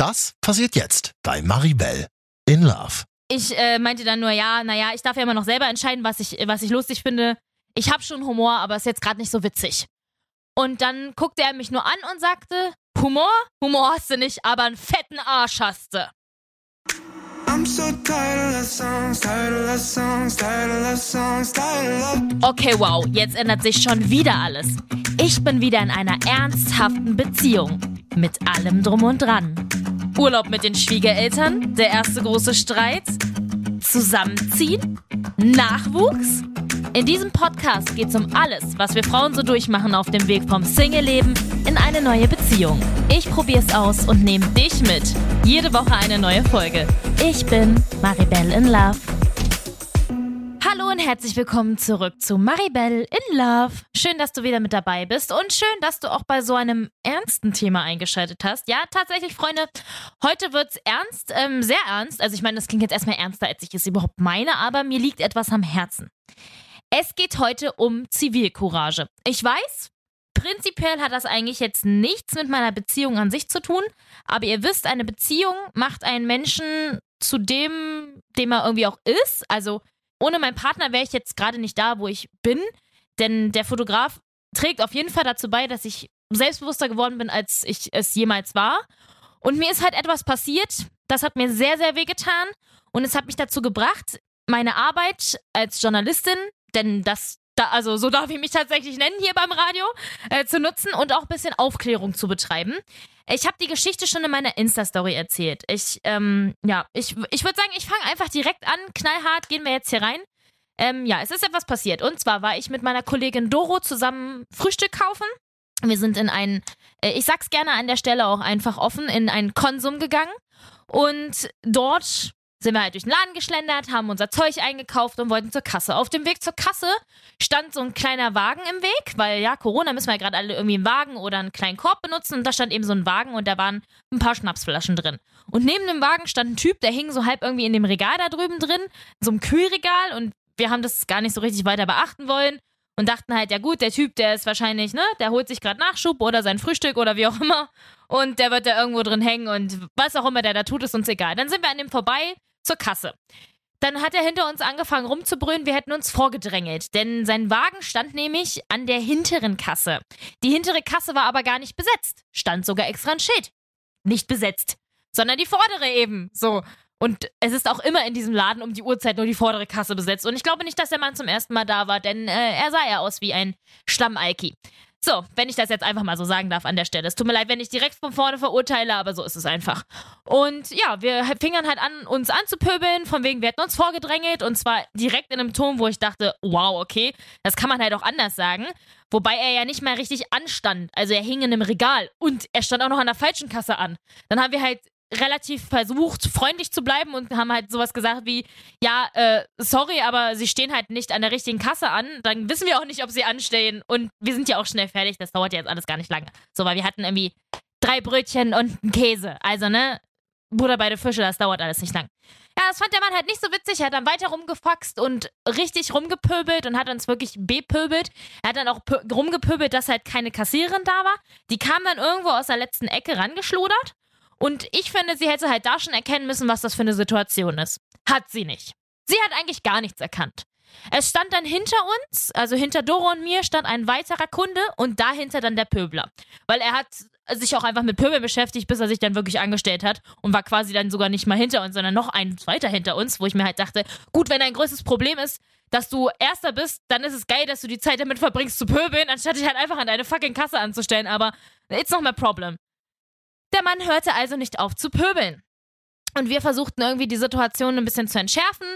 Das passiert jetzt bei Maribel in Love. Ich äh, meinte dann nur, ja, naja, ich darf ja immer noch selber entscheiden, was ich, was ich lustig finde. Ich habe schon Humor, aber ist jetzt gerade nicht so witzig. Und dann guckte er mich nur an und sagte, Humor? Humor hast du nicht, aber einen fetten Arsch hast du. Okay, wow, jetzt ändert sich schon wieder alles. Ich bin wieder in einer ernsthaften Beziehung. Mit allem drum und dran. Urlaub mit den Schwiegereltern, der erste große Streit, Zusammenziehen, Nachwuchs. In diesem Podcast geht es um alles, was wir Frauen so durchmachen auf dem Weg vom Single-Leben in eine neue Beziehung. Ich probiere es aus und nehme dich mit. Jede Woche eine neue Folge. Ich bin Maribel in Love. Hallo und herzlich willkommen zurück zu Maribel in Love. Schön, dass du wieder mit dabei bist und schön, dass du auch bei so einem ernsten Thema eingeschaltet hast. Ja, tatsächlich, Freunde, heute wird's ernst, ähm, sehr ernst. Also ich meine, das klingt jetzt erstmal ernster, als ich es überhaupt meine, aber mir liegt etwas am Herzen. Es geht heute um Zivilcourage. Ich weiß, prinzipiell hat das eigentlich jetzt nichts mit meiner Beziehung an sich zu tun, aber ihr wisst, eine Beziehung macht einen Menschen zu dem, dem er irgendwie auch ist. Also ohne meinen Partner wäre ich jetzt gerade nicht da, wo ich bin. Denn der Fotograf trägt auf jeden Fall dazu bei, dass ich selbstbewusster geworden bin, als ich es jemals war. Und mir ist halt etwas passiert, das hat mir sehr, sehr wehgetan. Und es hat mich dazu gebracht, meine Arbeit als Journalistin, denn das, da, also so darf ich mich tatsächlich nennen hier beim Radio, äh, zu nutzen und auch ein bisschen Aufklärung zu betreiben. Ich habe die Geschichte schon in meiner Insta-Story erzählt. Ich, ähm, ja, ich, ich würde sagen, ich fange einfach direkt an. Knallhart gehen wir jetzt hier rein. Ähm, ja, es ist etwas passiert. Und zwar war ich mit meiner Kollegin Doro zusammen Frühstück kaufen. Wir sind in einen, äh, ich sag's gerne an der Stelle auch einfach offen, in einen Konsum gegangen. Und dort sind wir halt durch den Laden geschlendert, haben unser Zeug eingekauft und wollten zur Kasse. Auf dem Weg zur Kasse stand so ein kleiner Wagen im Weg, weil ja, Corona müssen wir ja gerade alle irgendwie einen Wagen oder einen kleinen Korb benutzen und da stand eben so ein Wagen und da waren ein paar Schnapsflaschen drin. Und neben dem Wagen stand ein Typ, der hing so halb irgendwie in dem Regal da drüben drin, so einem Kühlregal und wir haben das gar nicht so richtig weiter beachten wollen und dachten halt, ja gut, der Typ, der ist wahrscheinlich, ne, der holt sich gerade Nachschub oder sein Frühstück oder wie auch immer und der wird da irgendwo drin hängen und was auch immer der da tut, ist uns egal. Dann sind wir an dem vorbei zur Kasse. Dann hat er hinter uns angefangen rumzubrüllen, wir hätten uns vorgedrängelt, denn sein Wagen stand nämlich an der hinteren Kasse. Die hintere Kasse war aber gar nicht besetzt, stand sogar extra ein Schild. Nicht besetzt, sondern die vordere eben. So. Und es ist auch immer in diesem Laden um die Uhrzeit nur die vordere Kasse besetzt. Und ich glaube nicht, dass der Mann zum ersten Mal da war, denn äh, er sah ja aus wie ein Stammalki. So, wenn ich das jetzt einfach mal so sagen darf an der Stelle. Es tut mir leid, wenn ich direkt von vorne verurteile, aber so ist es einfach. Und ja, wir fingern halt an, uns anzupöbeln, von wegen, wir hätten uns vorgedrängelt und zwar direkt in einem Ton, wo ich dachte, wow, okay, das kann man halt auch anders sagen. Wobei er ja nicht mal richtig anstand. Also er hing in einem Regal und er stand auch noch an der falschen Kasse an. Dann haben wir halt relativ versucht, freundlich zu bleiben und haben halt sowas gesagt wie, ja, äh, sorry, aber sie stehen halt nicht an der richtigen Kasse an. Dann wissen wir auch nicht, ob sie anstehen. Und wir sind ja auch schnell fertig. Das dauert ja jetzt alles gar nicht lange. So, weil wir hatten irgendwie drei Brötchen und einen Käse. Also, ne, Bruder beide Fische, das dauert alles nicht lang. Ja, das fand der Mann halt nicht so witzig. Er hat dann weiter rumgefaxt und richtig rumgepöbelt und hat uns wirklich bepöbelt. Er hat dann auch rumgepöbelt, dass halt keine Kassiererin da war. Die kam dann irgendwo aus der letzten Ecke rangeschludert und ich finde, sie hätte halt da schon erkennen müssen, was das für eine Situation ist. Hat sie nicht. Sie hat eigentlich gar nichts erkannt. Es stand dann hinter uns, also hinter Doro und mir, stand ein weiterer Kunde und dahinter dann der Pöbler. Weil er hat sich auch einfach mit Pöbel beschäftigt, bis er sich dann wirklich angestellt hat und war quasi dann sogar nicht mal hinter uns, sondern noch ein weiter hinter uns, wo ich mir halt dachte, gut, wenn dein größtes Problem ist, dass du Erster bist, dann ist es geil, dass du die Zeit damit verbringst zu pöbeln, anstatt dich halt einfach an deine fucking Kasse anzustellen, aber it's not my problem. Der Mann hörte also nicht auf zu pöbeln. Und wir versuchten irgendwie die Situation ein bisschen zu entschärfen.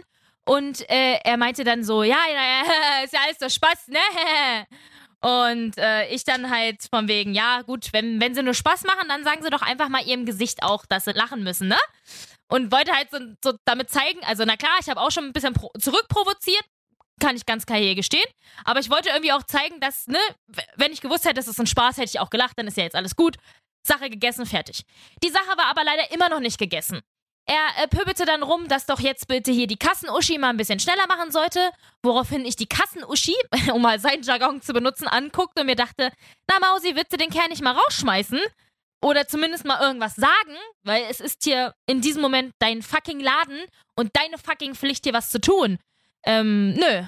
Und äh, er meinte dann so, ja, ja, ja, ist ja alles so Spaß, ne? Und äh, ich dann halt von wegen, ja, gut, wenn, wenn sie nur Spaß machen, dann sagen sie doch einfach mal ihrem Gesicht auch, dass sie lachen müssen, ne? Und wollte halt so, so damit zeigen, also na klar, ich habe auch schon ein bisschen zurückprovoziert, kann ich ganz klar hier gestehen. Aber ich wollte irgendwie auch zeigen, dass, ne, wenn ich gewusst hätte, das ist ein Spaß, hätte ich auch gelacht, dann ist ja jetzt alles gut. Sache gegessen, fertig. Die Sache war aber leider immer noch nicht gegessen. Er äh, pöbelte dann rum, dass doch jetzt bitte hier die Kassenuschi mal ein bisschen schneller machen sollte, woraufhin ich die Kassenuschi, um mal seinen Jargon zu benutzen, anguckte und mir dachte, na Mausi, willst du den Kerl nicht mal rausschmeißen? oder zumindest mal irgendwas sagen, weil es ist hier in diesem Moment dein fucking Laden und deine fucking Pflicht, hier was zu tun. Ähm, nö.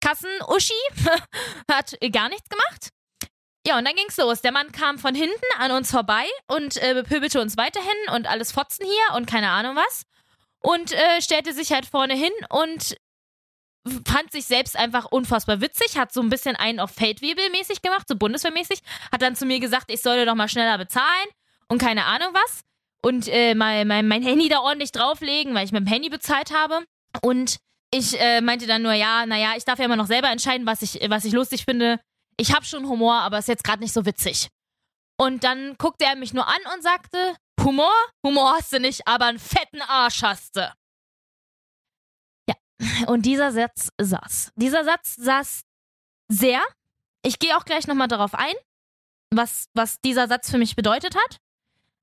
Kassen-Uschi hat gar nichts gemacht. Ja, und dann ging's los. Der Mann kam von hinten an uns vorbei und äh, bepöbelte uns weiterhin und alles Fotzen hier und keine Ahnung was. Und äh, stellte sich halt vorne hin und fand sich selbst einfach unfassbar witzig, hat so ein bisschen einen auf Feldwebel-mäßig gemacht, so bundeswehrmäßig, hat dann zu mir gesagt, ich solle doch mal schneller bezahlen und keine Ahnung was. Und äh, mein, mein, mein Handy da ordentlich drauflegen, weil ich mit dem Handy bezahlt habe. Und ich äh, meinte dann nur, ja, naja, ich darf ja immer noch selber entscheiden, was ich, was ich lustig finde ich habe schon Humor, aber ist jetzt gerade nicht so witzig. Und dann guckte er mich nur an und sagte, Humor? Humor hast du nicht, aber einen fetten Arsch hast du. Ja, und dieser Satz saß. Dieser Satz saß sehr. Ich gehe auch gleich nochmal darauf ein, was, was dieser Satz für mich bedeutet hat.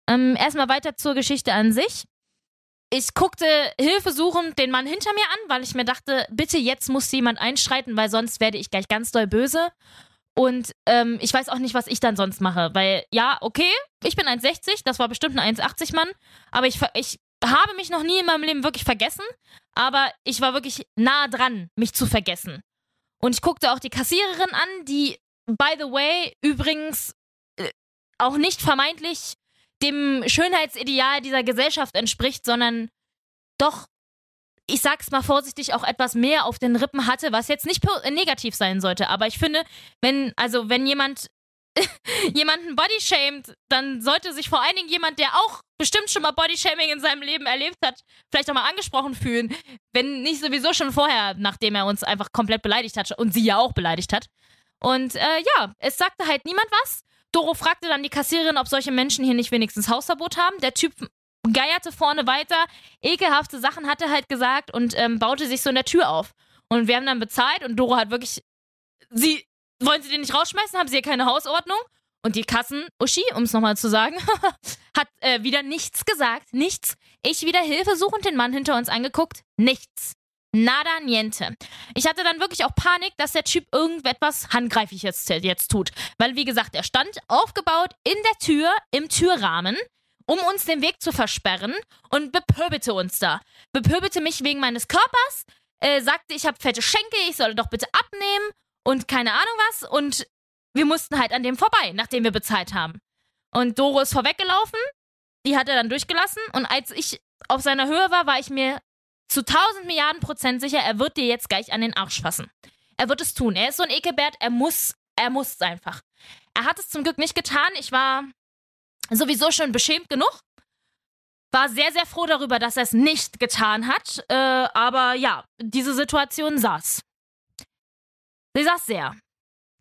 Ähm, erstmal weiter zur Geschichte an sich. Ich guckte hilfesuchend den Mann hinter mir an, weil ich mir dachte, bitte jetzt muss jemand einschreiten, weil sonst werde ich gleich ganz doll böse. Und ähm, ich weiß auch nicht, was ich dann sonst mache. Weil, ja, okay, ich bin 1,60, das war bestimmt ein 1,80-Mann, aber ich, ich habe mich noch nie in meinem Leben wirklich vergessen, aber ich war wirklich nah dran, mich zu vergessen. Und ich guckte auch die Kassiererin an, die, by the way, übrigens äh, auch nicht vermeintlich dem Schönheitsideal dieser Gesellschaft entspricht, sondern doch ich sag's mal vorsichtig, auch etwas mehr auf den Rippen hatte, was jetzt nicht negativ sein sollte. Aber ich finde, wenn, also wenn jemand jemanden bodyshamed, dann sollte sich vor allen Dingen jemand, der auch bestimmt schon mal Bodyshaming in seinem Leben erlebt hat, vielleicht auch mal angesprochen fühlen. Wenn nicht sowieso schon vorher, nachdem er uns einfach komplett beleidigt hat und sie ja auch beleidigt hat. Und äh, ja, es sagte halt niemand was. Doro fragte dann die Kassiererin, ob solche Menschen hier nicht wenigstens Hausverbot haben. Der Typ geierte vorne weiter, ekelhafte Sachen hatte halt gesagt und ähm, baute sich so in der Tür auf. Und wir haben dann bezahlt und Doro hat wirklich, sie, wollen sie den nicht rausschmeißen? Haben sie hier keine Hausordnung? Und die Kassen-Uschi, um es nochmal zu sagen, hat äh, wieder nichts gesagt. Nichts. Ich wieder hilfesuchend den Mann hinter uns angeguckt. Nichts. Nada niente. Ich hatte dann wirklich auch Panik, dass der Typ irgendetwas handgreiflich jetzt, jetzt tut. Weil, wie gesagt, er stand aufgebaut in der Tür, im Türrahmen um uns den Weg zu versperren und bepöbelte uns da. Bepöbelte mich wegen meines Körpers, äh, sagte, ich habe fette Schenkel, ich solle doch bitte abnehmen und keine Ahnung was. Und wir mussten halt an dem vorbei, nachdem wir bezahlt haben. Und Doro ist vorweggelaufen, die hat er dann durchgelassen. Und als ich auf seiner Höhe war, war ich mir zu 1000 Milliarden Prozent sicher, er wird dir jetzt gleich an den Arsch fassen. Er wird es tun. Er ist so ein Ekelbert, er muss, er muss es einfach. Er hat es zum Glück nicht getan. Ich war sowieso schon beschämt genug. War sehr, sehr froh darüber, dass er es nicht getan hat. Äh, aber ja, diese Situation saß. Sie saß sehr.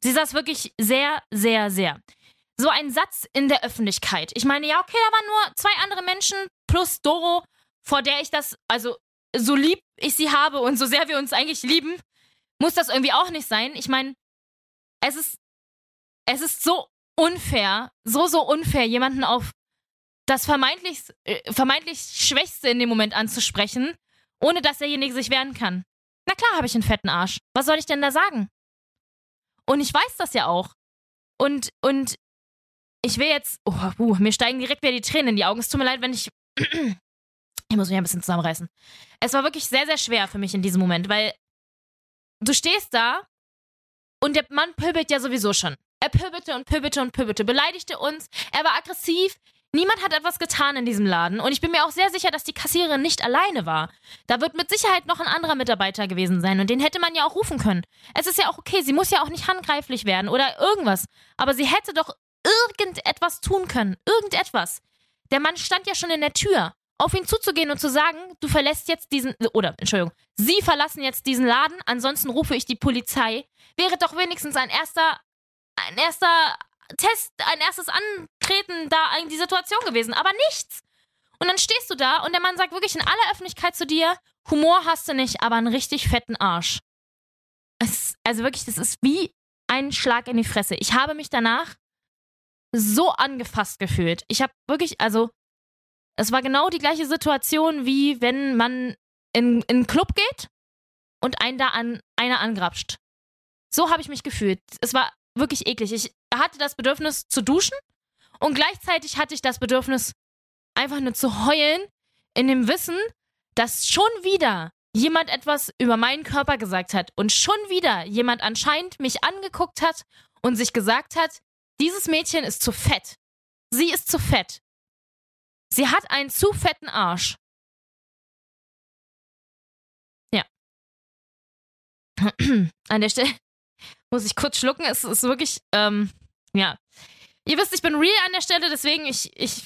Sie saß wirklich sehr, sehr, sehr. So ein Satz in der Öffentlichkeit. Ich meine, ja, okay, da waren nur zwei andere Menschen plus Doro, vor der ich das, also so lieb ich sie habe und so sehr wir uns eigentlich lieben, muss das irgendwie auch nicht sein. Ich meine, es ist, es ist so unfair, so, so unfair, jemanden auf das vermeintlich, äh, vermeintlich Schwächste in dem Moment anzusprechen, ohne dass derjenige sich wehren kann. Na klar habe ich einen fetten Arsch. Was soll ich denn da sagen? Und ich weiß das ja auch. Und, und ich will jetzt. Oh, uh, mir steigen direkt wieder die Tränen in die Augen. Es tut mir leid, wenn ich. ich muss mich ein bisschen zusammenreißen. Es war wirklich sehr, sehr schwer für mich in diesem Moment, weil du stehst da und der Mann pöbelt ja sowieso schon. Er pöbelte und pöbelte und pöbelte, beleidigte uns. Er war aggressiv. Niemand hat etwas getan in diesem Laden. Und ich bin mir auch sehr sicher, dass die Kassiererin nicht alleine war. Da wird mit Sicherheit noch ein anderer Mitarbeiter gewesen sein. Und den hätte man ja auch rufen können. Es ist ja auch okay. Sie muss ja auch nicht handgreiflich werden oder irgendwas. Aber sie hätte doch irgendetwas tun können. Irgendetwas. Der Mann stand ja schon in der Tür. Auf ihn zuzugehen und zu sagen, du verlässt jetzt diesen, oder, Entschuldigung, Sie verlassen jetzt diesen Laden, ansonsten rufe ich die Polizei, wäre doch wenigstens ein erster ein erster Test, ein erstes Antreten da in die Situation gewesen, aber nichts. Und dann stehst du da und der Mann sagt wirklich in aller Öffentlichkeit zu dir, Humor hast du nicht, aber einen richtig fetten Arsch. Es, also wirklich, das ist wie ein Schlag in die Fresse. Ich habe mich danach so angefasst gefühlt. Ich habe wirklich, also, es war genau die gleiche Situation, wie wenn man in, in einen Club geht und einen da an einer angrapscht. So habe ich mich gefühlt. Es war wirklich eklig. Ich hatte das Bedürfnis zu duschen Und gleichzeitig hatte ich das Bedürfnis, einfach nur zu heulen, in dem Wissen, dass schon wieder jemand etwas über meinen Körper gesagt hat und schon wieder jemand anscheinend mich angeguckt hat und sich gesagt hat, dieses Mädchen ist zu fett. Sie ist zu fett. Sie hat einen zu fetten Arsch. Ja. An der Stelle muss ich kurz schlucken. Es ist wirklich, ähm, ja. Ihr wisst, ich bin real an der Stelle, deswegen ich, ich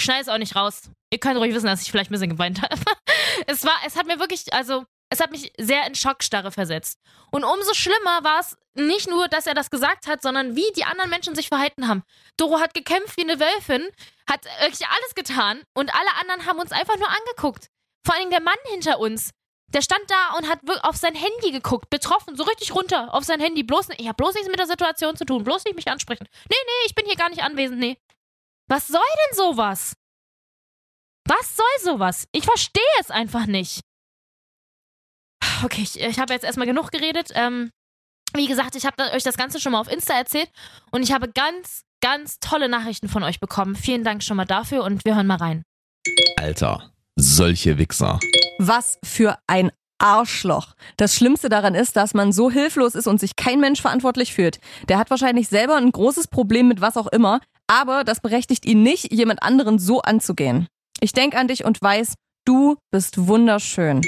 schneide es auch nicht raus. Ihr könnt ruhig wissen, dass ich vielleicht ein bisschen geweint habe. es war, es hat mir wirklich, also, es hat mich sehr in Schockstarre versetzt. Und umso schlimmer war es nicht nur, dass er das gesagt hat, sondern wie die anderen Menschen sich verhalten haben. Doro hat gekämpft wie eine Wölfin, hat wirklich alles getan und alle anderen haben uns einfach nur angeguckt. Vor allem der Mann hinter uns. Der stand da und hat auf sein Handy geguckt, betroffen, so richtig runter auf sein Handy. Bloß, ich habe bloß nichts mit der Situation zu tun, bloß nicht mich ansprechen. Nee, nee, ich bin hier gar nicht anwesend, nee. Was soll denn sowas? Was soll sowas? Ich verstehe es einfach nicht. Okay, ich, ich habe jetzt erstmal genug geredet. Ähm, wie gesagt, ich habe euch das Ganze schon mal auf Insta erzählt und ich habe ganz, ganz tolle Nachrichten von euch bekommen. Vielen Dank schon mal dafür und wir hören mal rein. Alter, solche Wichser. Was für ein Arschloch. Das Schlimmste daran ist, dass man so hilflos ist und sich kein Mensch verantwortlich fühlt. Der hat wahrscheinlich selber ein großes Problem mit was auch immer, aber das berechtigt ihn nicht, jemand anderen so anzugehen. Ich denke an dich und weiß, du bist wunderschön.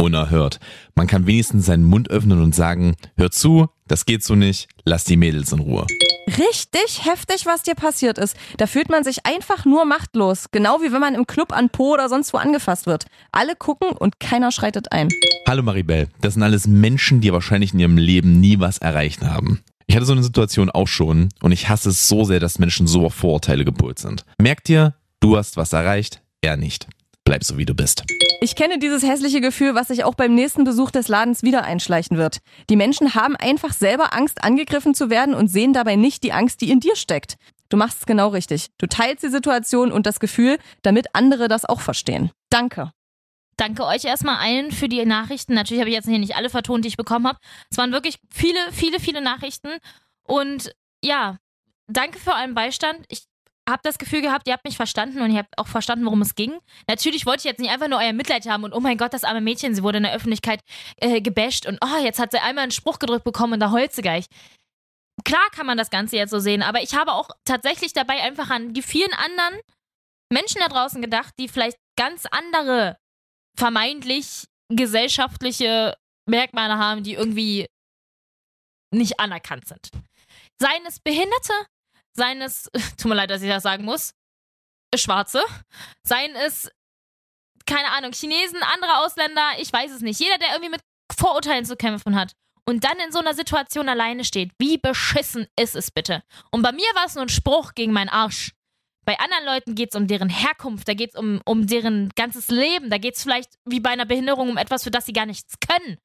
Unerhört. Man kann wenigstens seinen Mund öffnen und sagen, hör zu, das geht so nicht, lass die Mädels in Ruhe. Richtig heftig, was dir passiert ist. Da fühlt man sich einfach nur machtlos. Genau wie wenn man im Club an Po oder sonst wo angefasst wird. Alle gucken und keiner schreitet ein. Hallo Maribel, das sind alles Menschen, die wahrscheinlich in ihrem Leben nie was erreicht haben. Ich hatte so eine Situation auch schon und ich hasse es so sehr, dass Menschen so auf Vorurteile gepolt sind. Merkt ihr, du hast was erreicht, er nicht. Bleib so wie du bist. Ich kenne dieses hässliche Gefühl, was sich auch beim nächsten Besuch des Ladens wieder einschleichen wird. Die Menschen haben einfach selber Angst, angegriffen zu werden und sehen dabei nicht die Angst, die in dir steckt. Du machst es genau richtig. Du teilst die Situation und das Gefühl, damit andere das auch verstehen. Danke. Danke euch erstmal allen für die Nachrichten. Natürlich habe ich jetzt hier nicht alle vertont, die ich bekommen habe. Es waren wirklich viele, viele, viele Nachrichten. Und ja, danke für euren Beistand. Ich habe das Gefühl gehabt, ihr habt mich verstanden und ihr habt auch verstanden, worum es ging. Natürlich wollte ich jetzt nicht einfach nur euer Mitleid haben und oh mein Gott, das arme Mädchen, sie wurde in der Öffentlichkeit äh, gebasht und oh, jetzt hat sie einmal einen Spruch gedrückt bekommen und da heult sie gleich. Klar kann man das Ganze jetzt so sehen, aber ich habe auch tatsächlich dabei einfach an die vielen anderen Menschen da draußen gedacht, die vielleicht ganz andere vermeintlich gesellschaftliche Merkmale haben, die irgendwie nicht anerkannt sind. Seien es Behinderte, seien es, tut mir leid, dass ich das sagen muss, Schwarze, seien es, keine Ahnung, Chinesen, andere Ausländer, ich weiß es nicht. Jeder, der irgendwie mit Vorurteilen zu kämpfen hat und dann in so einer Situation alleine steht, wie beschissen ist es bitte? Und bei mir war es nur ein Spruch gegen meinen Arsch. Bei anderen Leuten geht es um deren Herkunft, da geht es um, um deren ganzes Leben, da geht es vielleicht wie bei einer Behinderung um etwas, für das sie gar nichts können.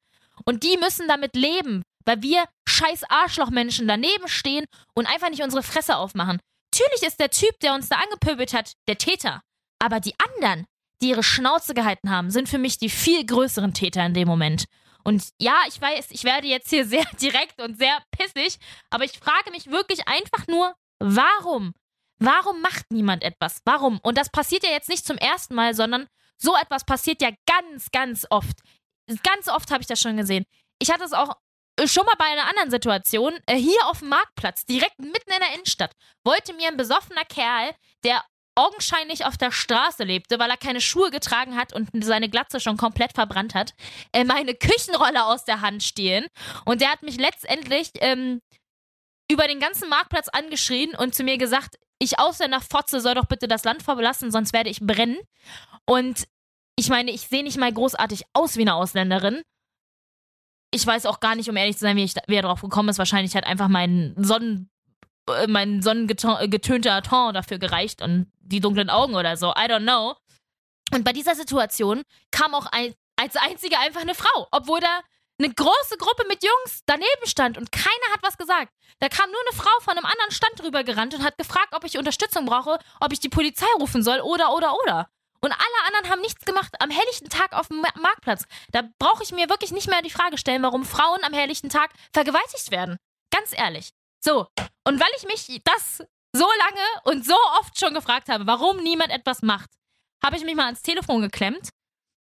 Und die müssen damit leben, weil wir scheiß Arschlochmenschen daneben stehen und einfach nicht unsere Fresse aufmachen. Natürlich ist der Typ, der uns da angepöbelt hat, der Täter. Aber die anderen, die ihre Schnauze gehalten haben, sind für mich die viel größeren Täter in dem Moment. Und ja, ich weiß, ich werde jetzt hier sehr direkt und sehr pissig, aber ich frage mich wirklich einfach nur, warum? Warum macht niemand etwas? Warum? Und das passiert ja jetzt nicht zum ersten Mal, sondern so etwas passiert ja ganz, ganz oft. Ganz oft habe ich das schon gesehen. Ich hatte es auch schon mal bei einer anderen Situation, äh, hier auf dem Marktplatz, direkt mitten in der Innenstadt, wollte mir ein besoffener Kerl, der augenscheinlich auf der Straße lebte, weil er keine Schuhe getragen hat und seine Glatze schon komplett verbrannt hat, äh, meine Küchenrolle aus der Hand stehlen. Und der hat mich letztendlich ähm, über den ganzen Marktplatz angeschrien und zu mir gesagt, ich Ausländer Fotze soll doch bitte das Land verlassen, sonst werde ich brennen. Und ich meine, ich sehe nicht mal großartig aus wie eine Ausländerin ich weiß auch gar nicht, um ehrlich zu sein, wie, ich, wie er drauf gekommen ist. Wahrscheinlich hat einfach mein Sonnen äh, mein sonnengetönter Ton dafür gereicht und die dunklen Augen oder so. I don't know. Und bei dieser Situation kam auch ein, als einzige einfach eine Frau, obwohl da eine große Gruppe mit Jungs daneben stand und keiner hat was gesagt. Da kam nur eine Frau von einem anderen Stand drüber gerannt und hat gefragt, ob ich Unterstützung brauche, ob ich die Polizei rufen soll oder oder oder. Und alle anderen haben nichts gemacht am helllichten Tag auf dem Marktplatz. Da brauche ich mir wirklich nicht mehr die Frage stellen, warum Frauen am helllichten Tag vergewaltigt werden. Ganz ehrlich. So, und weil ich mich das so lange und so oft schon gefragt habe, warum niemand etwas macht, habe ich mich mal ans Telefon geklemmt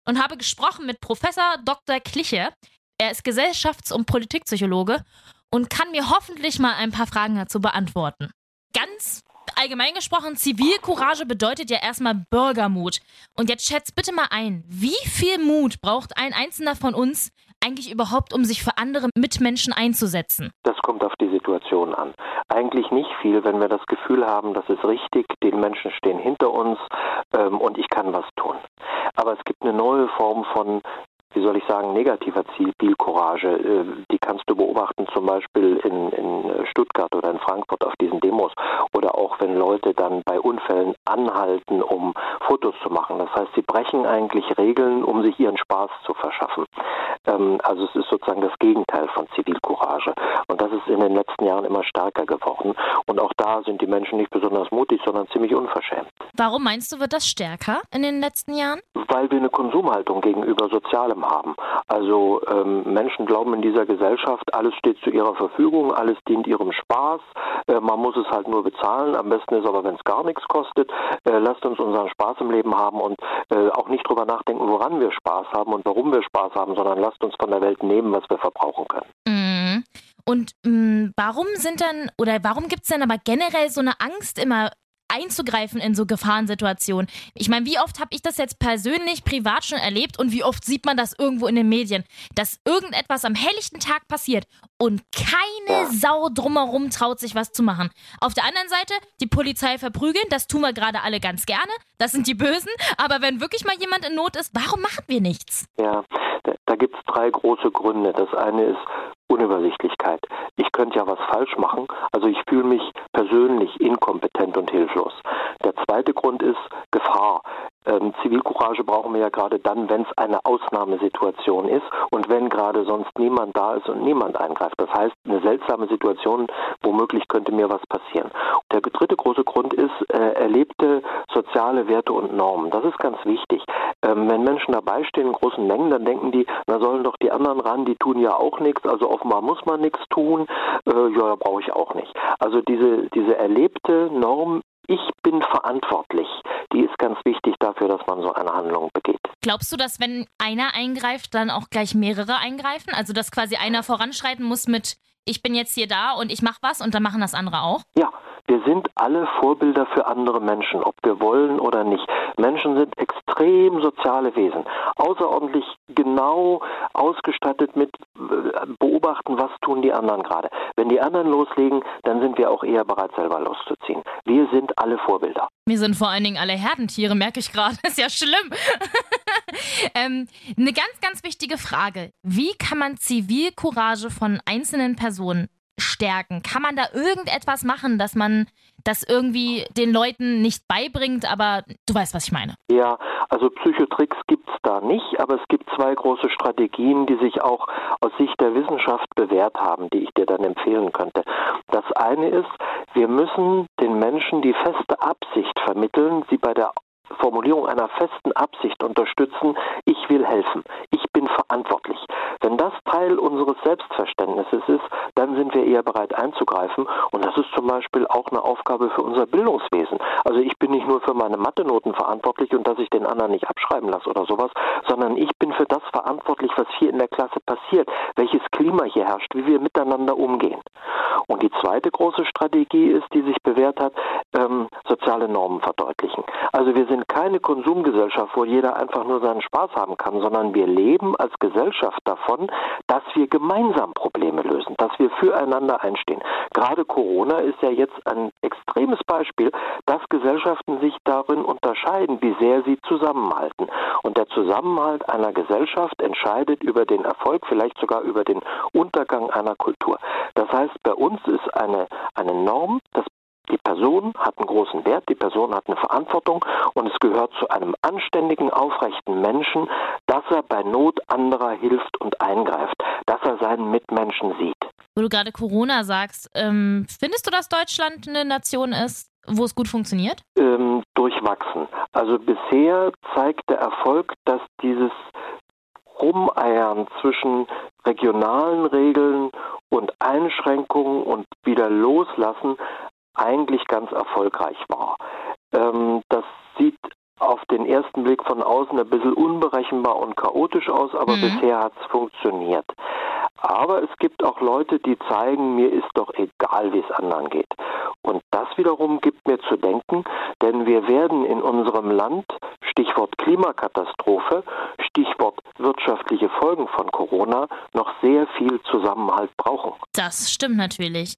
und habe gesprochen mit Professor Dr. Kliche. Er ist Gesellschafts- und Politikpsychologe und kann mir hoffentlich mal ein paar Fragen dazu beantworten. Ganz allgemein gesprochen, Zivilcourage bedeutet ja erstmal Bürgermut. Und jetzt schätzt bitte mal ein, wie viel Mut braucht ein Einzelner von uns eigentlich überhaupt, um sich für andere Mitmenschen einzusetzen? Das kommt auf die Situation an. Eigentlich nicht viel, wenn wir das Gefühl haben, das ist richtig, die Menschen stehen hinter uns ähm, und ich kann was tun. Aber es gibt eine neue Form von wie soll ich sagen, negativer Zivilcourage. Äh, die kannst du beobachten zum Beispiel in, in Stuttgart oder in Frankfurt auf diesen Demos oder auch wenn Leute dann bei Unfällen anhalten, um Fotos zu machen. Das heißt, sie brechen eigentlich Regeln, um sich ihren Spaß zu verschaffen. Ähm, also es ist sozusagen das Gegenteil von Zivilcourage. Und das ist in den letzten Jahren immer stärker geworden. Und auch da sind die Menschen nicht besonders mutig, sondern ziemlich unverschämt. Warum meinst du, wird das stärker in den letzten Jahren? Weil wir eine Konsumhaltung gegenüber Sozialem haben. Also ähm, Menschen glauben in dieser Gesellschaft, alles steht zu ihrer Verfügung, alles dient ihrem Spaß. Äh, man muss es halt nur bezahlen. Am besten ist aber, wenn es gar nichts kostet. Äh, lasst uns unseren Spaß im Leben haben und äh, auch nicht drüber nachdenken, woran wir Spaß haben und warum wir Spaß haben, sondern lasst uns von der Welt nehmen, was wir verbrauchen können. Mhm. Und mh, mm, warum sind dann, oder warum gibt es denn aber generell so eine Angst immer einzugreifen in so Gefahrensituationen. Ich meine, wie oft habe ich das jetzt persönlich, privat schon erlebt und wie oft sieht man das irgendwo in den Medien, dass irgendetwas am helllichten Tag passiert und keine Sau drumherum traut sich was zu machen. Auf der anderen Seite, die Polizei verprügeln, das tun wir gerade alle ganz gerne, das sind die Bösen, aber wenn wirklich mal jemand in Not ist, warum machen wir nichts? Ja, gibt es drei große Gründe. Das eine ist Unübersichtlichkeit. Ich könnte ja was falsch machen, also ich fühle mich persönlich inkompetent und hilflos. Der zweite Grund ist Gefahr. Ähm, Zivilcourage brauchen wir ja gerade dann, wenn es eine Ausnahmesituation ist und wenn gerade sonst niemand da ist und niemand eingreift. Das heißt, eine seltsame Situation, womöglich könnte mir was passieren. Der dritte große Grund ist äh, erlebte soziale Werte und Normen. Das ist ganz wichtig. Ähm, wenn Menschen dabei stehen in großen Mengen, dann denken die, na sollen doch die anderen ran, die tun ja auch nichts, also offenbar muss man nichts tun, äh, ja, brauche ich auch nicht. Also diese, diese erlebte Norm ich bin verantwortlich. Die ist ganz wichtig dafür, dass man so eine Handlung begeht. Glaubst du, dass wenn einer eingreift, dann auch gleich mehrere eingreifen? Also dass quasi einer voranschreiten muss mit ich bin jetzt hier da und ich mache was und dann machen das andere auch? Ja, wir sind alle Vorbilder für andere Menschen, ob wir wollen oder nicht. Menschen sind extrem soziale Wesen, außerordentlich genau ausgestattet mit äh, beobachten, was tun die anderen gerade. Wenn die anderen loslegen, dann sind wir auch eher bereit, selber loszuziehen. Wir sind alle Vorbilder. Wir sind vor allen Dingen alle Herdentiere, merke ich gerade. ist ja schlimm. ähm, eine ganz, ganz wichtige Frage. Wie kann man Zivilcourage von einzelnen Personen stärken? Kann man da irgendetwas machen, dass man das irgendwie den Leuten nicht beibringt, aber du weißt, was ich meine. Ja, also Psychotricks gibt es da nicht, aber es gibt zwei große Strategien, die sich auch aus Sicht der Wissenschaft bewährt haben, die ich dir dann empfehlen könnte. Das eine ist, wir müssen den Menschen die feste Absicht vermitteln, sie bei der Formulierung einer festen Absicht unterstützen, ich will helfen, ich bin verantwortlich. Wenn das Teil unseres Selbstverständnisses ist, dann sind wir eher bereit einzugreifen und das ist zum Beispiel auch eine Aufgabe für unser Bildungswesen. Also ich bin nicht nur für meine Mathe-Noten verantwortlich und dass ich den anderen nicht abschreiben lasse oder sowas, sondern ich bin für das verantwortlich, was hier in der Klasse passiert, welches Klima hier herrscht, wie wir miteinander umgehen. Und die zweite große Strategie ist, die sich bewährt hat, ähm, soziale Normen verdeutlichen. Also wir sind keine Konsumgesellschaft, wo jeder einfach nur seinen Spaß haben kann, sondern wir leben als Gesellschaft davon, dass wir gemeinsam Probleme lösen, dass wir füreinander einstehen. Gerade Corona ist ja jetzt ein extremes Beispiel, dass Gesellschaften sich darin unterscheiden, wie sehr sie zusammenhalten. Und der Zusammenhalt einer Gesellschaft entscheidet über den Erfolg, vielleicht sogar über den Untergang einer Kultur. Das heißt, bei uns ist eine, eine Norm, das die Person hat einen großen Wert, die Person hat eine Verantwortung und es gehört zu einem anständigen, aufrechten Menschen, dass er bei Not anderer hilft und eingreift, dass er seinen Mitmenschen sieht. Wo du gerade Corona sagst, ähm, findest du, dass Deutschland eine Nation ist, wo es gut funktioniert? Ähm, durchwachsen. Also bisher zeigt der Erfolg, dass dieses Rumeiern zwischen regionalen Regeln und Einschränkungen und wieder loslassen eigentlich ganz erfolgreich war. Ähm, das sieht auf den ersten Blick von außen ein bisschen unberechenbar und chaotisch aus, aber mhm. bisher hat es funktioniert. Aber es gibt auch Leute, die zeigen, mir ist doch egal, wie es anderen geht. Und das wiederum gibt mir zu denken, denn wir werden in unserem Land, Stichwort Klimakatastrophe, Stichwort wirtschaftliche Folgen von Corona, noch sehr viel Zusammenhalt brauchen. Das stimmt natürlich.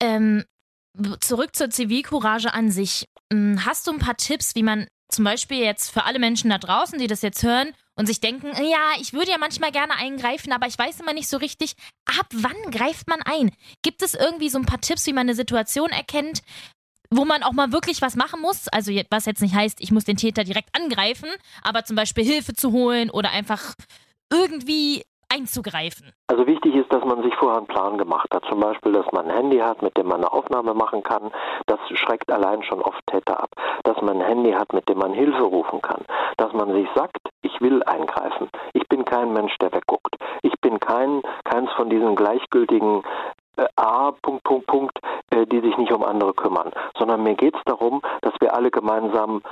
Ähm, zurück zur Zivilcourage an sich. Hm, hast du ein paar Tipps, wie man zum Beispiel jetzt für alle Menschen da draußen, die das jetzt hören und sich denken, ja, ich würde ja manchmal gerne eingreifen, aber ich weiß immer nicht so richtig, ab wann greift man ein? Gibt es irgendwie so ein paar Tipps, wie man eine Situation erkennt, wo man auch mal wirklich was machen muss? Also was jetzt nicht heißt, ich muss den Täter direkt angreifen, aber zum Beispiel Hilfe zu holen oder einfach irgendwie einzugreifen? Also wichtig ist, dass man sich vorher einen Plan gemacht hat. Zum Beispiel, dass man ein Handy hat, mit dem man eine Aufnahme machen kann. Das schreckt allein schon oft Täter ab. Dass man ein Handy hat, mit dem man Hilfe rufen kann. Dass man sich sagt, ich will eingreifen. Ich bin kein Mensch, der wegguckt. Ich bin kein, keins von diesen gleichgültigen A, Punkt, Punkt, Punkt, äh, die sich nicht um andere kümmern, sondern mir geht es darum, dass wir alle gemeinsam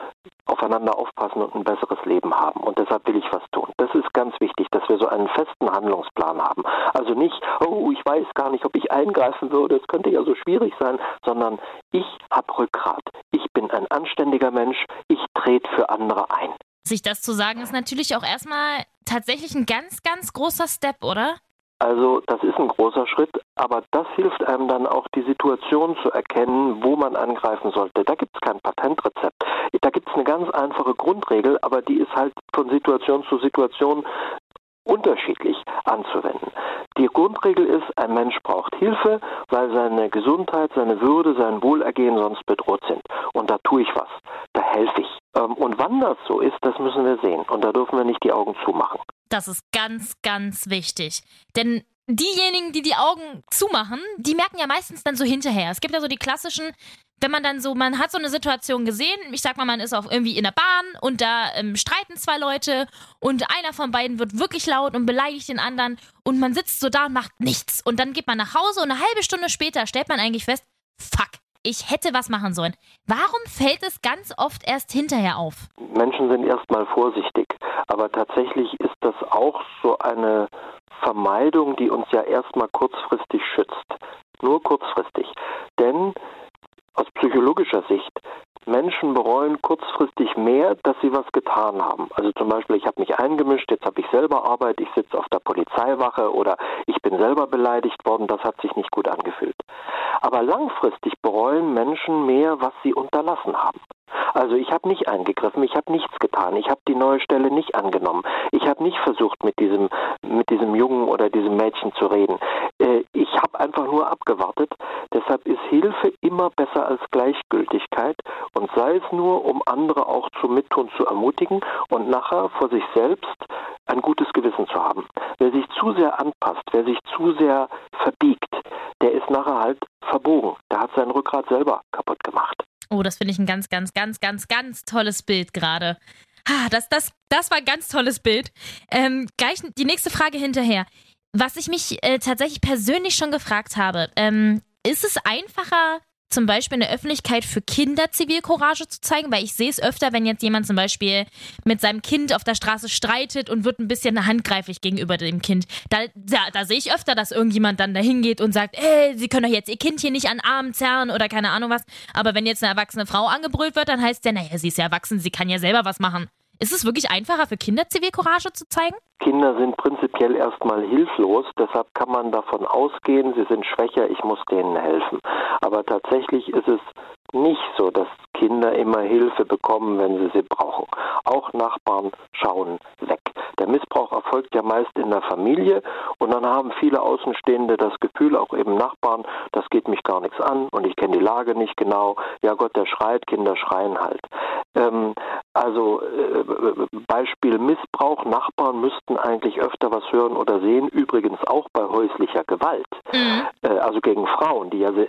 aufeinander aufpassen und ein besseres Leben haben. Und deshalb will ich was tun. Das ist ganz wichtig, dass wir so einen festen Handlungsplan haben. Also nicht, oh, ich weiß gar nicht, ob ich eingreifen würde, es könnte ja so schwierig sein, sondern ich habe Rückgrat. Ich bin ein anständiger Mensch, ich trete für andere ein. Sich das zu sagen, ist natürlich auch erstmal tatsächlich ein ganz, ganz großer Step, oder? Also das ist ein großer Schritt, aber das hilft einem dann auch die Situation zu erkennen, wo man angreifen sollte. Da gibt es kein Patentrezept. Da gibt es eine ganz einfache Grundregel, aber die ist halt von Situation zu Situation unterschiedlich anzuwenden. Die Grundregel ist, ein Mensch braucht Hilfe, weil seine Gesundheit, seine Würde, sein Wohlergehen sonst bedroht sind. Und da tue ich was, da helfe ich. Ähm, und wann das so ist, das müssen wir sehen. Und da dürfen wir nicht die Augen zumachen. Das ist ganz, ganz wichtig. Denn diejenigen, die die Augen zumachen, die merken ja meistens dann so hinterher. Es gibt ja so die klassischen, wenn man dann so, man hat so eine Situation gesehen, ich sag mal, man ist auch irgendwie in der Bahn und da ähm, streiten zwei Leute und einer von beiden wird wirklich laut und beleidigt den anderen und man sitzt so da und macht nichts. Und dann geht man nach Hause und eine halbe Stunde später stellt man eigentlich fest, fuck, ich hätte was machen sollen. Warum fällt es ganz oft erst hinterher auf? Menschen sind erstmal vorsichtig, aber tatsächlich ist das auch so eine Vermeidung, die uns ja erstmal kurzfristig schützt. Nur kurzfristig. Denn aus psychologischer Sicht Menschen bereuen kurzfristig mehr, dass sie was getan haben. Also zum Beispiel, ich habe mich eingemischt, jetzt habe ich selber Arbeit, ich sitze auf der Polizeiwache oder ich bin selber beleidigt worden, das hat sich nicht gut angefühlt. Aber langfristig bereuen Menschen mehr, was sie unterlassen haben. Also ich habe nicht eingegriffen, ich habe nichts getan, ich habe die neue Stelle nicht angenommen, ich habe nicht versucht, mit diesem, mit diesem Jungen oder diesem Mädchen zu reden. Äh, ich habe einfach nur abgewartet. Deshalb ist Hilfe immer besser als Gleichgültigkeit und sei es nur, um andere auch zum Mittun zu ermutigen und nachher vor sich selbst ein gutes Gewissen zu haben. Wer sich zu sehr anpasst, wer sich zu sehr verbiegt, der ist nachher halt verbogen. Der hat sein Rückgrat selber kaputt gemacht. Oh, das finde ich ein ganz, ganz, ganz, ganz, ganz tolles Bild gerade. Ah, das, das, das war ein ganz tolles Bild. Ähm, gleich die nächste Frage hinterher. Was ich mich äh, tatsächlich persönlich schon gefragt habe, ähm, ist es einfacher, zum Beispiel in der Öffentlichkeit für Kinder Zivilcourage zu zeigen, weil ich sehe es öfter, wenn jetzt jemand zum Beispiel mit seinem Kind auf der Straße streitet und wird ein bisschen handgreiflich gegenüber dem Kind. Da, da, da sehe ich öfter, dass irgendjemand dann da hingeht und sagt, ey, sie können doch jetzt ihr Kind hier nicht an Armen zerren oder keine Ahnung was. Aber wenn jetzt eine erwachsene Frau angebrüllt wird, dann heißt ja, naja, sie ist ja erwachsen, sie kann ja selber was machen. Ist es wirklich einfacher für Kinder Zivilcourage zu zeigen? Kinder sind prinzipiell erstmal hilflos, deshalb kann man davon ausgehen, sie sind schwächer, ich muss denen helfen. Aber tatsächlich ist es nicht so, dass Kinder immer Hilfe bekommen, wenn sie sie brauchen. Auch Nachbarn schauen weg. Der Missbrauch erfolgt ja meist in der Familie und dann haben viele Außenstehende das Gefühl, auch eben Nachbarn, das geht mich gar nichts an und ich kenne die Lage nicht genau. Ja Gott, der schreit, Kinder schreien halt. Ähm, also äh, Beispiel Missbrauch, Nachbarn müssten eigentlich öfter was hören oder sehen, übrigens auch bei häuslicher Gewalt, mhm. äh, also gegen Frauen, die ja äh,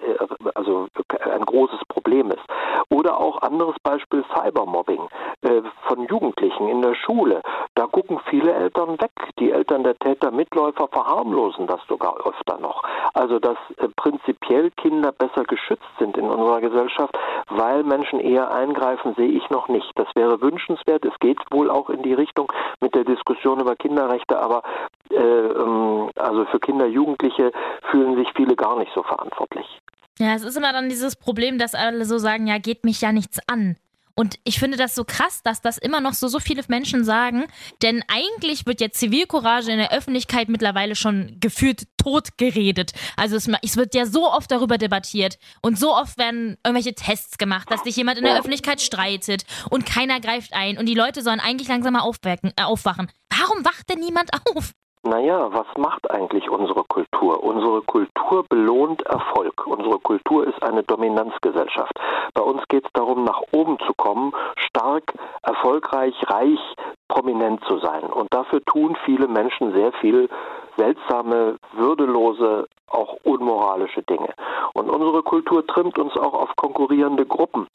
also ein großes Problem ist. Oder auch anderes Beispiel Cybermobbing äh, von Jugendlichen in der Schule. Da gucken viele Eltern weg. Die Eltern der Täter Mitläufer verharmlosen das sogar öfter noch. Also dass äh, prinzipiell Kinder besser geschützt sind in unserer Gesellschaft, weil Menschen eher eingreifen, sehe ich noch nicht. Das wäre wünschenswert. Es geht wohl auch in die Richtung mit der Diskussion über Kinderrechte, aber äh, ähm, also für Kinder, Jugendliche fühlen sich viele gar nicht so verantwortlich. Ja, es ist immer dann dieses Problem, dass alle so sagen, ja, geht mich ja nichts an. Und ich finde das so krass, dass das immer noch so, so viele Menschen sagen. Denn eigentlich wird ja Zivilcourage in der Öffentlichkeit mittlerweile schon gefühlt tot geredet. Also es, es, wird ja so oft darüber debattiert und so oft werden irgendwelche Tests gemacht, dass sich jemand in der Öffentlichkeit streitet und keiner greift ein und die Leute sollen eigentlich langsam mal aufwecken, äh, aufwachen. Warum wacht denn niemand auf? Naja, was macht eigentlich unsere Kultur? Unsere Kultur belohnt Erfolg. Kultur ist eine Dominanzgesellschaft. Bei uns geht es darum, nach oben zu kommen, stark, erfolgreich, reich, prominent zu sein. Und dafür tun viele Menschen sehr viel seltsame, würdelose, auch unmoralische Dinge. Und unsere Kultur trimmt uns auch auf konkurrierende Gruppen.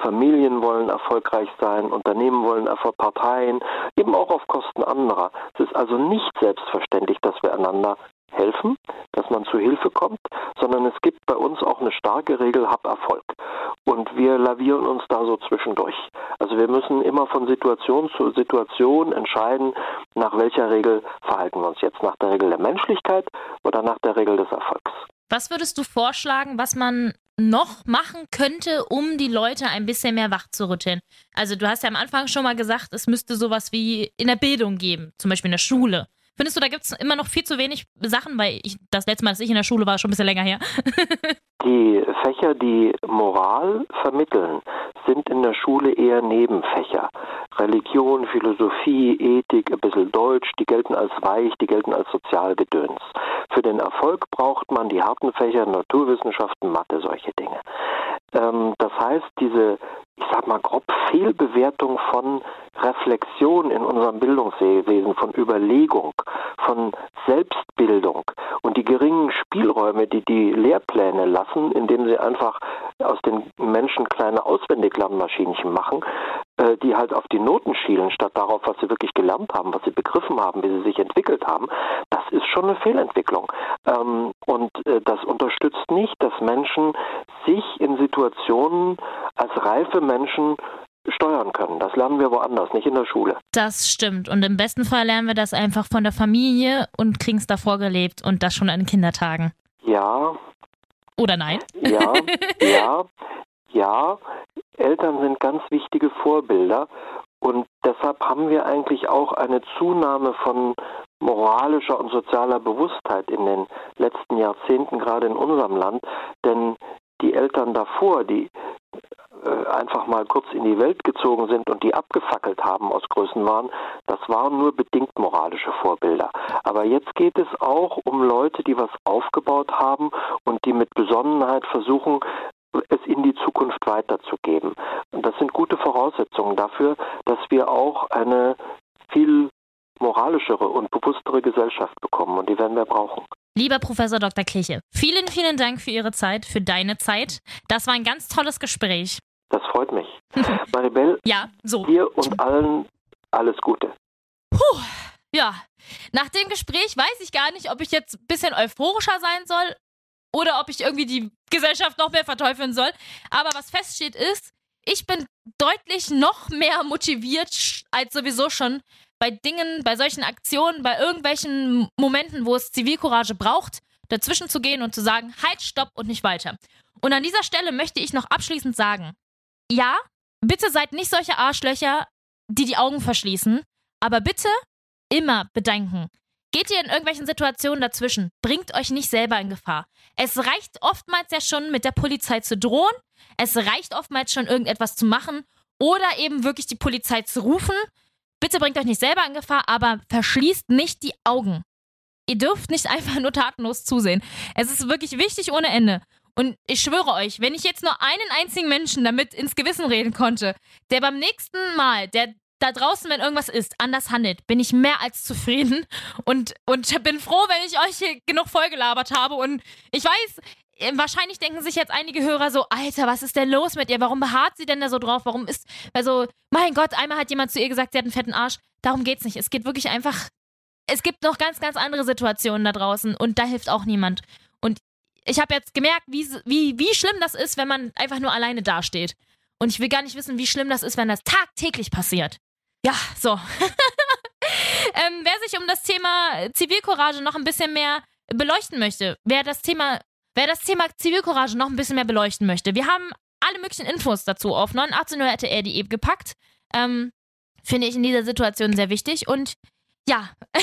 Familien wollen erfolgreich sein, Unternehmen wollen Erfolg, Parteien, eben auch auf Kosten anderer. Es ist also nicht selbstverständlich, dass wir einander helfen, dass man zu Hilfe kommt, sondern es gibt bei uns auch eine starke Regel, hab Erfolg. Und wir lavieren uns da so zwischendurch. Also wir müssen immer von Situation zu Situation entscheiden, nach welcher Regel verhalten wir uns jetzt, nach der Regel der Menschlichkeit oder nach der Regel des Erfolgs. Was würdest du vorschlagen, was man noch machen könnte, um die Leute ein bisschen mehr wach zu rütteln? Also du hast ja am Anfang schon mal gesagt, es müsste sowas wie in der Bildung geben, zum Beispiel in der Schule. Findest du, da gibt es immer noch viel zu wenig Sachen, weil ich das letzte Mal, als ich in der Schule war, schon ein bisschen länger her. die Fächer, die Moral vermitteln, sind in der Schule eher Nebenfächer. Religion, Philosophie, Ethik, ein bisschen Deutsch, die gelten als weich, die gelten als Sozialgedöns. Für den Erfolg braucht man die harten Fächer Naturwissenschaften, Mathe, solche Dinge. Ähm, das heißt, diese, ich sag mal grob Fehlbewertung von Reflexion in unserem Bildungswesen, von Überlegung, von Selbstbildung und die geringen Spielräume, die die Lehrpläne lassen, indem sie einfach aus den Menschen kleine Auswendiglernmaschinchen machen, die halt auf die Noten schielen, statt darauf, was sie wirklich gelernt haben, was sie begriffen haben, wie sie sich entwickelt haben, das ist schon eine Fehlentwicklung. Ähm, und äh, das unterstützt nicht, dass Menschen sich in Situationen als reife Menschen steuern können. Das lernen wir woanders, nicht in der Schule. Das stimmt. Und im besten Fall lernen wir das einfach von der Familie und kriegen es davor gelebt und das schon an Kindertagen. Ja. Oder nein? Ja, ja, ja. Eltern sind ganz wichtige Vorbilder und deshalb haben wir eigentlich auch eine Zunahme von moralischer und sozialer Bewusstheit in den letzten Jahrzehnten, gerade in unserem Land. Denn die Eltern davor, die äh, einfach mal kurz in die Welt gezogen sind und die abgefackelt haben aus Größenwahn, das waren nur bedingt moralische Vorbilder. Aber jetzt geht es auch um Leute, die was aufgebaut haben und die mit Besonnenheit versuchen, es in die Zukunft weiterzugeben. Und das sind gute Voraussetzungen dafür, dass wir auch eine viel moralischere und bewusstere Gesellschaft bekommen und die werden wir brauchen. Lieber Professor Dr. Kirche, vielen, vielen Dank für Ihre Zeit, für deine Zeit. Das war ein ganz tolles Gespräch. Das freut mich. Maribel, ja, so. dir und allen alles Gute. Puh, ja. Nach dem Gespräch weiß ich gar nicht, ob ich jetzt ein bisschen euphorischer sein soll oder ob ich irgendwie die Gesellschaft noch mehr verteufeln soll. Aber was feststeht ist, ich bin deutlich noch mehr motiviert als sowieso schon bei Dingen, bei solchen Aktionen, bei irgendwelchen Momenten, wo es Zivilcourage braucht, dazwischen zu gehen und zu sagen, halt, stopp und nicht weiter. Und an dieser Stelle möchte ich noch abschließend sagen, ja, bitte seid nicht solche Arschlöcher, die die Augen verschließen, aber bitte immer bedenken. Geht ihr in irgendwelchen Situationen dazwischen, bringt euch nicht selber in Gefahr. Es reicht oftmals ja schon, mit der Polizei zu drohen, es reicht oftmals schon, irgendetwas zu machen oder eben wirklich die Polizei zu rufen, Bitte bringt euch nicht selber in Gefahr, aber verschließt nicht die Augen. Ihr dürft nicht einfach nur tatenlos zusehen. Es ist wirklich wichtig ohne Ende. Und ich schwöre euch, wenn ich jetzt nur einen einzigen Menschen damit ins Gewissen reden konnte, der beim nächsten Mal, der da draußen, wenn irgendwas ist, anders handelt, bin ich mehr als zufrieden und, und bin froh, wenn ich euch hier genug vollgelabert habe. Und ich weiß, äh, wahrscheinlich denken sich jetzt einige Hörer so, Alter, was ist denn los mit ihr? Warum beharrt sie denn da so drauf? Warum ist, also, mein Gott, einmal hat jemand zu ihr gesagt, sie hat einen fetten Arsch. Darum geht's nicht. Es geht wirklich einfach, es gibt noch ganz, ganz andere Situationen da draußen und da hilft auch niemand. Und ich habe jetzt gemerkt, wie, wie, wie schlimm das ist, wenn man einfach nur alleine dasteht. Und ich will gar nicht wissen, wie schlimm das ist, wenn das tagtäglich passiert. Ja, so. ähm, wer sich um das Thema Zivilcourage noch ein bisschen mehr beleuchten möchte, wer das Thema, wer das Thema Zivilcourage noch ein bisschen mehr beleuchten möchte, wir haben alle möglichen Infos dazu auf 89.0 gepackt. Ähm, Finde ich in dieser Situation sehr wichtig. Und ja,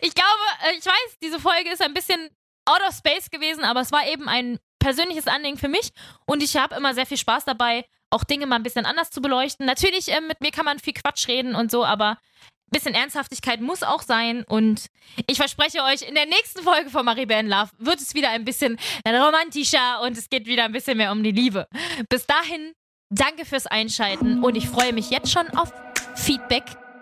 ich glaube, ich weiß, diese Folge ist ein bisschen out of space gewesen, aber es war eben ein persönliches Anliegen für mich und ich habe immer sehr viel Spaß dabei, auch Dinge mal ein bisschen anders zu beleuchten. Natürlich, äh, mit mir kann man viel Quatsch reden und so, aber ein bisschen Ernsthaftigkeit muss auch sein. Und ich verspreche euch, in der nächsten Folge von Maribel in Love wird es wieder ein bisschen romantischer und es geht wieder ein bisschen mehr um die Liebe. Bis dahin, danke fürs Einschalten und ich freue mich jetzt schon auf Feedback